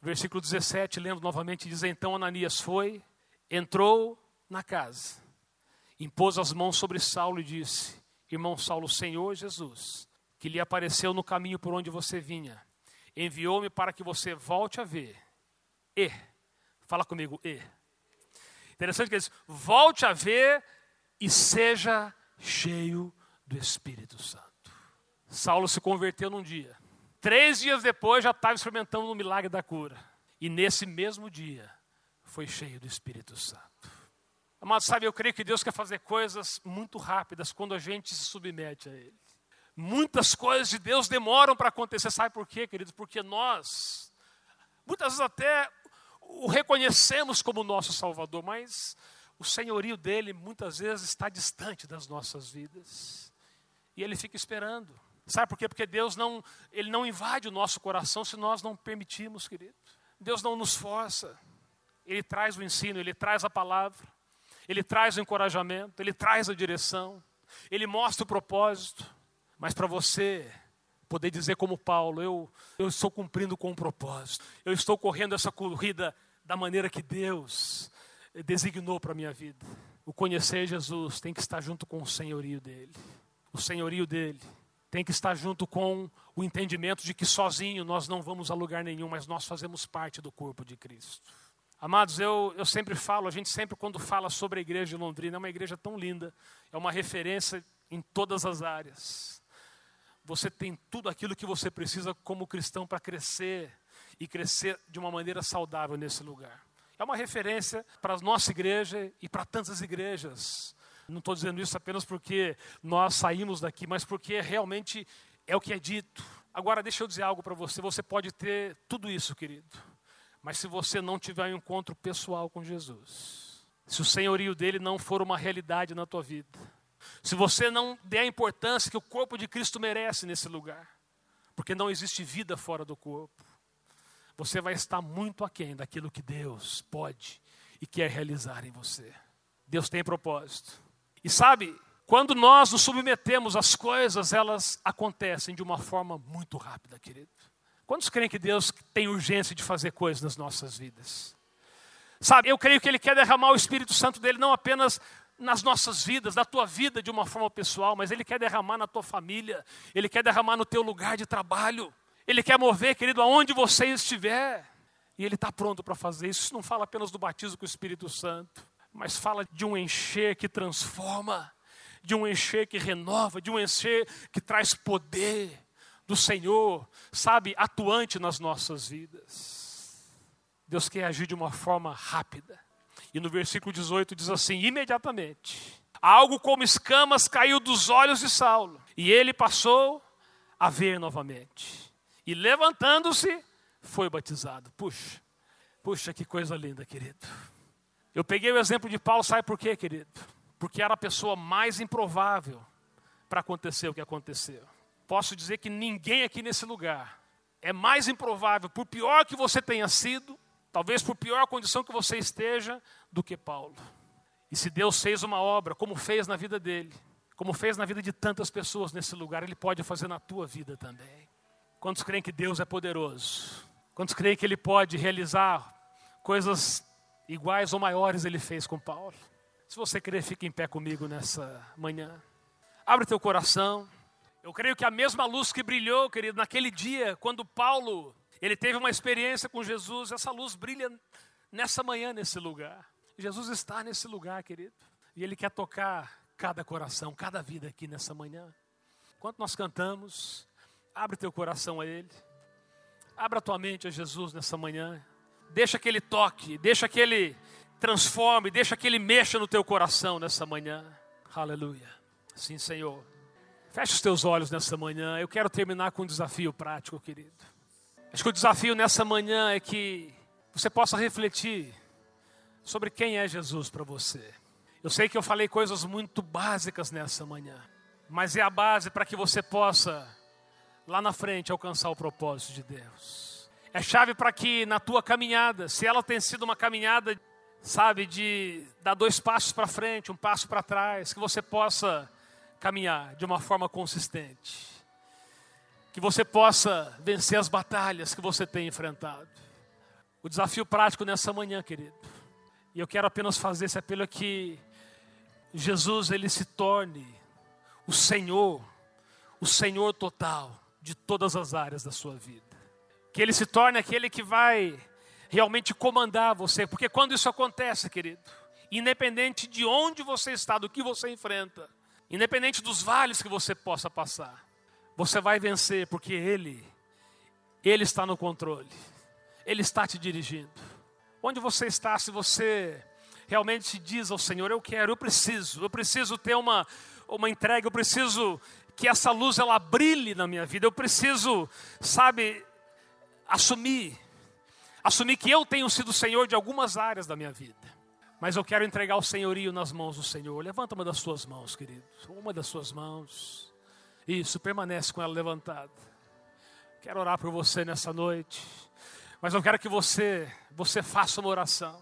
Versículo 17, lendo novamente, diz: Então Ananias foi, entrou na casa, impôs as mãos sobre Saulo e disse: Irmão Saulo, Senhor Jesus, que lhe apareceu no caminho por onde você vinha, enviou-me para que você volte a ver. E, fala comigo, e. Interessante que ele diz: volte a ver e seja cheio do Espírito Santo. Saulo se converteu num dia. Três dias depois já estava experimentando o milagre da cura. E nesse mesmo dia foi cheio do Espírito Santo. Amado, sabe, eu creio que Deus quer fazer coisas muito rápidas quando a gente se submete a Ele. Muitas coisas de Deus demoram para acontecer. Sabe por quê, queridos? Porque nós, muitas vezes até o reconhecemos como nosso Salvador, mas o senhorio dele muitas vezes está distante das nossas vidas. E ele fica esperando. Sabe por quê? Porque Deus não, ele não invade o nosso coração se nós não permitirmos, querido. Deus não nos força. Ele traz o ensino, ele traz a palavra, ele traz o encorajamento, ele traz a direção, ele mostra o propósito. Mas para você Poder dizer como Paulo, eu, eu estou cumprindo com um propósito. Eu estou correndo essa corrida da maneira que Deus designou para a minha vida. O conhecer Jesus tem que estar junto com o senhorio dele. O senhorio dele tem que estar junto com o entendimento de que sozinho nós não vamos a lugar nenhum, mas nós fazemos parte do corpo de Cristo. Amados, eu, eu sempre falo, a gente sempre quando fala sobre a igreja de Londrina, é uma igreja tão linda, é uma referência em todas as áreas. Você tem tudo aquilo que você precisa como cristão para crescer e crescer de uma maneira saudável nesse lugar. É uma referência para a nossa igreja e para tantas igrejas. Não estou dizendo isso apenas porque nós saímos daqui, mas porque realmente é o que é dito. Agora, deixa eu dizer algo para você: você pode ter tudo isso, querido mas se você não tiver um encontro pessoal com Jesus, se o senhorio dele não for uma realidade na tua vida, se você não der a importância que o corpo de Cristo merece nesse lugar, porque não existe vida fora do corpo, você vai estar muito aquém daquilo que Deus pode e quer realizar em você. Deus tem propósito. E sabe, quando nós nos submetemos às coisas, elas acontecem de uma forma muito rápida, querido. Quantos creem que Deus tem urgência de fazer coisas nas nossas vidas? Sabe, eu creio que Ele quer derramar o Espírito Santo dele não apenas nas nossas vidas, na tua vida de uma forma pessoal, mas Ele quer derramar na tua família, Ele quer derramar no teu lugar de trabalho, Ele quer mover, querido, aonde você estiver. E Ele está pronto para fazer isso. Isso não fala apenas do batismo com o Espírito Santo, mas fala de um encher que transforma, de um encher que renova, de um encher que traz poder do Senhor, sabe, atuante nas nossas vidas. Deus quer agir de uma forma rápida. E no versículo 18 diz assim: imediatamente, algo como escamas caiu dos olhos de Saulo, e ele passou a ver novamente. E levantando-se, foi batizado. Puxa, puxa, que coisa linda, querido. Eu peguei o exemplo de Paulo, sabe por quê, querido? Porque era a pessoa mais improvável para acontecer o que aconteceu posso dizer que ninguém aqui nesse lugar é mais improvável, por pior que você tenha sido, talvez por pior condição que você esteja, do que Paulo. E se Deus fez uma obra, como fez na vida dele, como fez na vida de tantas pessoas nesse lugar, Ele pode fazer na tua vida também. Quantos creem que Deus é poderoso? Quantos creem que Ele pode realizar coisas iguais ou maiores Ele fez com Paulo? Se você crer, fique em pé comigo nessa manhã. Abre teu coração. Eu creio que a mesma luz que brilhou, querido, naquele dia, quando Paulo, ele teve uma experiência com Jesus, essa luz brilha nessa manhã, nesse lugar. Jesus está nesse lugar, querido. E Ele quer tocar cada coração, cada vida aqui nessa manhã. Enquanto nós cantamos, abre teu coração a Ele. Abra tua mente a Jesus nessa manhã. Deixa que Ele toque, deixa que Ele transforme, deixa que Ele mexa no teu coração nessa manhã. Aleluia. Sim, Senhor. Feche os teus olhos nessa manhã. Eu quero terminar com um desafio prático, querido. Acho que o desafio nessa manhã é que você possa refletir sobre quem é Jesus para você. Eu sei que eu falei coisas muito básicas nessa manhã, mas é a base para que você possa, lá na frente, alcançar o propósito de Deus. É chave para que na tua caminhada, se ela tem sido uma caminhada, sabe, de dar dois passos para frente, um passo para trás, que você possa caminhar de uma forma consistente. Que você possa vencer as batalhas que você tem enfrentado. O desafio prático nessa manhã, querido. E eu quero apenas fazer esse apelo que Jesus ele se torne o Senhor, o Senhor total de todas as áreas da sua vida. Que ele se torne aquele que vai realmente comandar você, porque quando isso acontece, querido, independente de onde você está, do que você enfrenta, Independente dos vales que você possa passar, você vai vencer porque Ele, Ele está no controle, Ele está te dirigindo. Onde você está, se você realmente diz ao Senhor: Eu quero, eu preciso, eu preciso ter uma, uma entrega, eu preciso que essa luz ela brilhe na minha vida, eu preciso, sabe, assumir, assumir que eu tenho sido Senhor de algumas áreas da minha vida. Mas eu quero entregar o senhorio nas mãos do Senhor. Levanta uma das suas mãos, querido. Uma das suas mãos. Isso, permanece com ela levantada. Quero orar por você nessa noite. Mas eu quero que você, você faça uma oração.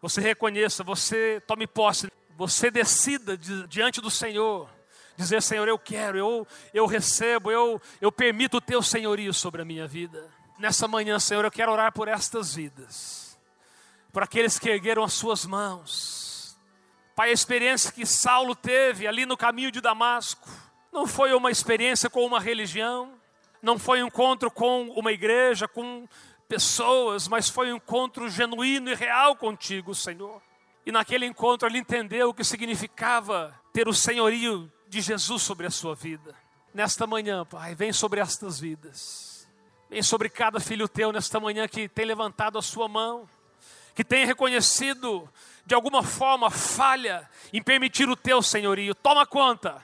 Você reconheça, você tome posse, você decida diante do Senhor Dizer, Senhor, eu quero, eu, eu recebo, eu, eu permito o teu senhorio sobre a minha vida. Nessa manhã, Senhor, eu quero orar por estas vidas, por aqueles que ergueram as suas mãos. Pai, a experiência que Saulo teve ali no caminho de Damasco, não foi uma experiência com uma religião, não foi um encontro com uma igreja, com pessoas, mas foi um encontro genuíno e real contigo, Senhor. E naquele encontro ele entendeu o que significava ter o senhorio de Jesus sobre a sua vida. Nesta manhã, Pai, vem sobre estas vidas. Vem sobre cada filho teu nesta manhã que tem levantado a sua mão, que tem reconhecido de alguma forma falha em permitir o teu senhorio. Toma conta.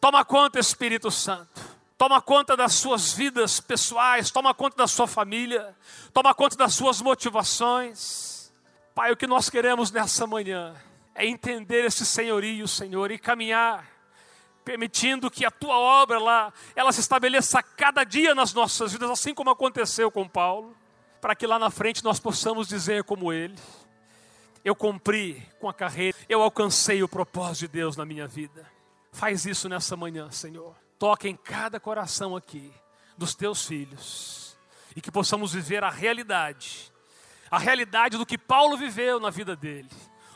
Toma conta, Espírito Santo. Toma conta das suas vidas pessoais, toma conta da sua família, toma conta das suas motivações. Pai, o que nós queremos nessa manhã é entender esse senhorio, Senhor, e caminhar permitindo que a tua obra lá, ela se estabeleça cada dia nas nossas vidas, assim como aconteceu com Paulo, para que lá na frente nós possamos dizer como ele: eu cumpri com a carreira, eu alcancei o propósito de Deus na minha vida. Faz isso nessa manhã, Senhor. Toque em cada coração aqui dos teus filhos e que possamos viver a realidade, a realidade do que Paulo viveu na vida dele.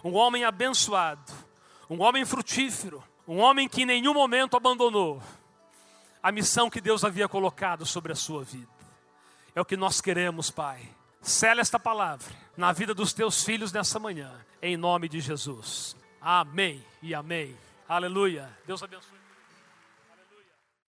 Um homem abençoado, um homem frutífero, um homem que em nenhum momento abandonou a missão que Deus havia colocado sobre a sua vida. É o que nós queremos, Pai. Sela esta palavra na vida dos teus filhos nessa manhã, em nome de Jesus. Amém e amém. Aleluia. Deus abençoe.